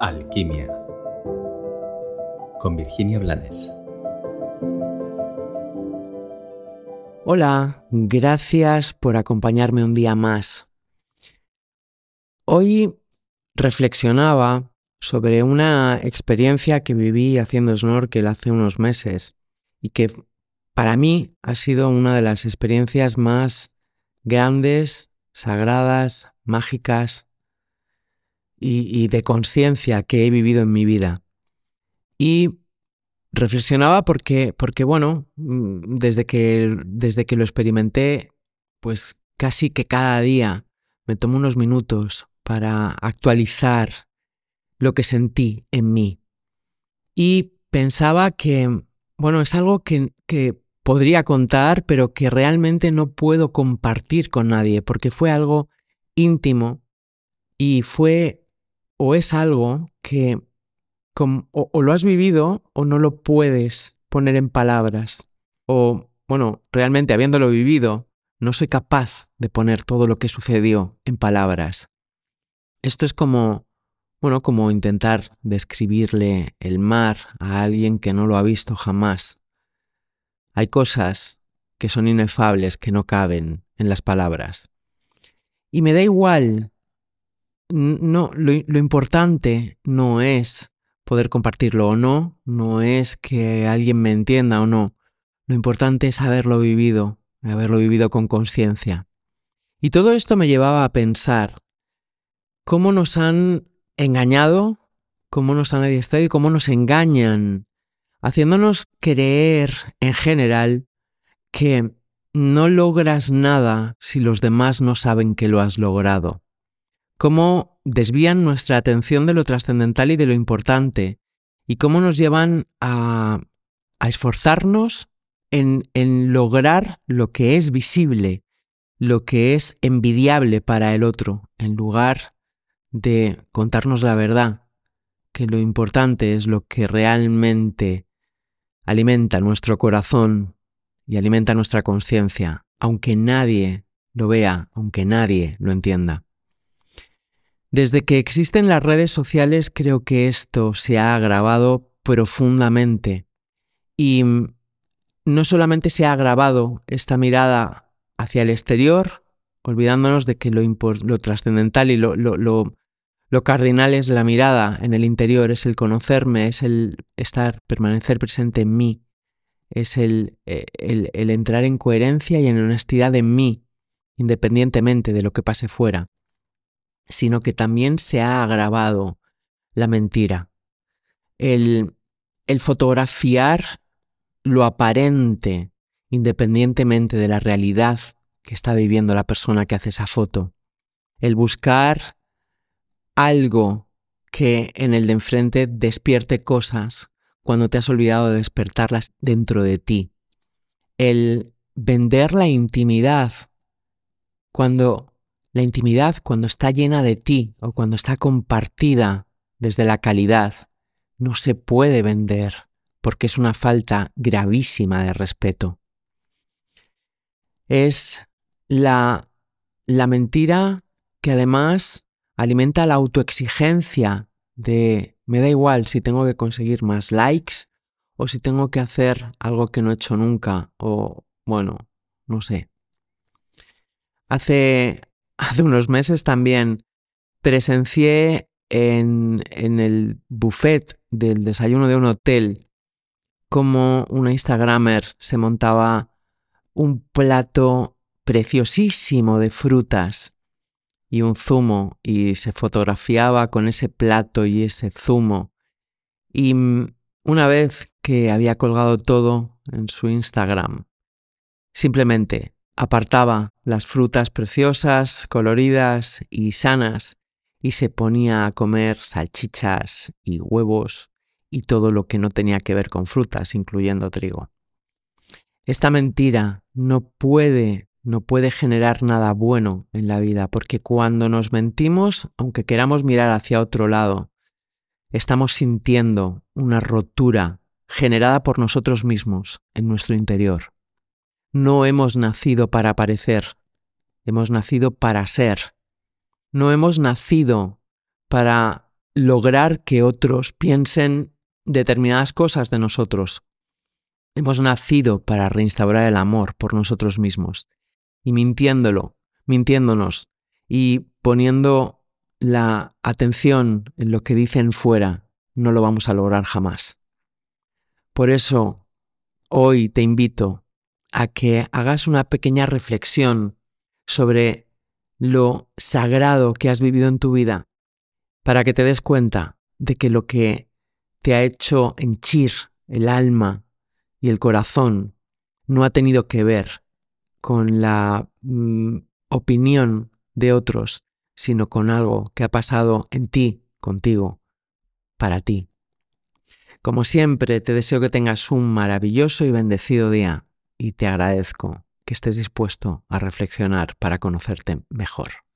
Alquimia con Virginia Blanes. Hola, gracias por acompañarme un día más. Hoy reflexionaba sobre una experiencia que viví haciendo snorkel hace unos meses y que para mí ha sido una de las experiencias más grandes, sagradas, mágicas y, de conciencia que he vivido en mi vida. Y reflexionaba porque, porque bueno, mm, desde que, desde que lo experimenté, pues casi que cada día me tomo unos minutos para actualizar lo que sentí en mí. Y pensaba que, bueno, es algo que, que podría contar, pero que realmente no puedo compartir con nadie, porque fue algo íntimo y fue o es algo que o, lo has vivido o no lo puedes poner en palabras. O, bueno, realmente habiéndolo vivido, no soy capaz de poner todo lo que sucedió en palabras. Esto es como, bueno, como intentar describirle el mar a alguien que no lo ha visto jamás. Hay cosas que son inefables, que no caben en las palabras. Y me da igual no, lo, importante no es poder compartirlo o no, no es que alguien me entienda o no. Lo importante es haberlo vivido, haberlo vivido con conciencia. Y todo esto me llevaba a pensar cómo nos han engañado, cómo nos han adiestrado y cómo nos engañan, haciéndonos creer en general que no logras nada si los demás no saben que lo has logrado cómo desvían nuestra atención de lo trascendental y de lo importante, y cómo nos llevan a, esforzarnos en, en lograr lo que es visible, lo que es envidiable para el otro, en lugar de contarnos la verdad, que lo importante es lo que realmente alimenta nuestro corazón y alimenta nuestra conciencia, aunque nadie lo vea, aunque nadie lo entienda. Desde que existen las redes sociales creo que esto se ha agravado profundamente. Y no solamente se ha agravado esta mirada hacia el exterior, olvidándonos de que lo, lo trascendental y lo, lo, cardinal es la mirada en el interior, es el conocerme, es el estar, permanecer presente en mí, es el, eh, el, el entrar en coherencia y en honestidad en mí, independientemente de lo que pase fuera sino que también se ha agravado la mentira. El, fotografiar lo aparente independientemente de la realidad que está viviendo la persona que hace esa foto. El buscar algo que en el de enfrente despierte cosas cuando te has olvidado de despertarlas dentro de ti. El vender la intimidad cuando la intimidad, cuando está llena de ti o cuando está compartida desde la calidad, no se puede vender porque es una falta gravísima de respeto. Es la, la mentira que además alimenta la autoexigencia de me da igual si tengo que conseguir más likes o si tengo que hacer algo que no he hecho nunca o bueno, no sé. Hace, hace unos meses también presencié en, en el buffet del desayuno de un hotel como una Instagramer se montaba un plato preciosísimo de frutas y un zumo y se fotografiaba con ese plato y ese zumo. Y una vez que había colgado todo en su Instagram, simplemente apartaba las frutas preciosas, coloridas y sanas y se ponía a comer salchichas y huevos y todo lo que no tenía que ver con frutas, incluyendo trigo. Esta mentira no puede, no puede generar nada bueno en la vida, porque cuando nos mentimos, aunque queramos mirar hacia otro lado, estamos sintiendo una rotura generada por nosotros mismos en nuestro interior. No hemos nacido para parecer, hemos nacido para ser. No hemos nacido para lograr que otros piensen determinadas cosas de nosotros. Hemos nacido para reinstaurar el amor por nosotros mismos. Y mintiéndolo, mintiéndonos y poniendo la atención en lo que dicen fuera, no lo vamos a lograr jamás. Por eso, hoy te invito a que hagas una pequeña reflexión sobre lo sagrado que has vivido en tu vida, para que te des cuenta de que lo que te ha hecho henchir el alma y el corazón no ha tenido que ver con la mm, opinión de otros, sino con algo que ha pasado en ti, contigo, para ti. Como siempre, te deseo que tengas un maravilloso y bendecido día y te agradezco que estés dispuesto a reflexionar para conocerte mejor.